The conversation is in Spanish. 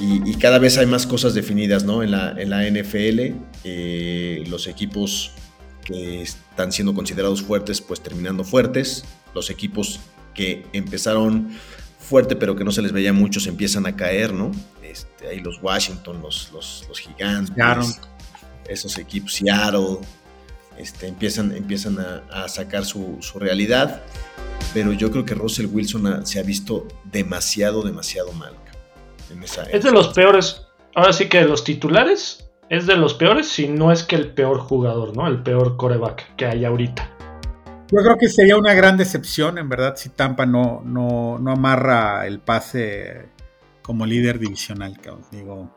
y, cada vez hay más cosas definidas ¿no? en, la, en la NFL. Eh, los equipos que están siendo considerados fuertes, pues terminando fuertes. Los equipos que empezaron fuerte, pero que no se les veía mucho, se empiezan a caer, ¿no? Este, ahí los Washington, los, los, los gigantes, esos equipos, Seattle, este, empiezan, empiezan a, sacar su, realidad. Pero yo creo que Russell Wilson se ha visto demasiado, demasiado mal. Es de los peores, ahora sí que de los titulares, es de los peores, si no es que el peor jugador, ¿no? El peor coreback que hay ahorita. Yo creo que sería una gran decepción, en verdad, si Tampa no, no, no amarra el pase como líder divisional, Digo,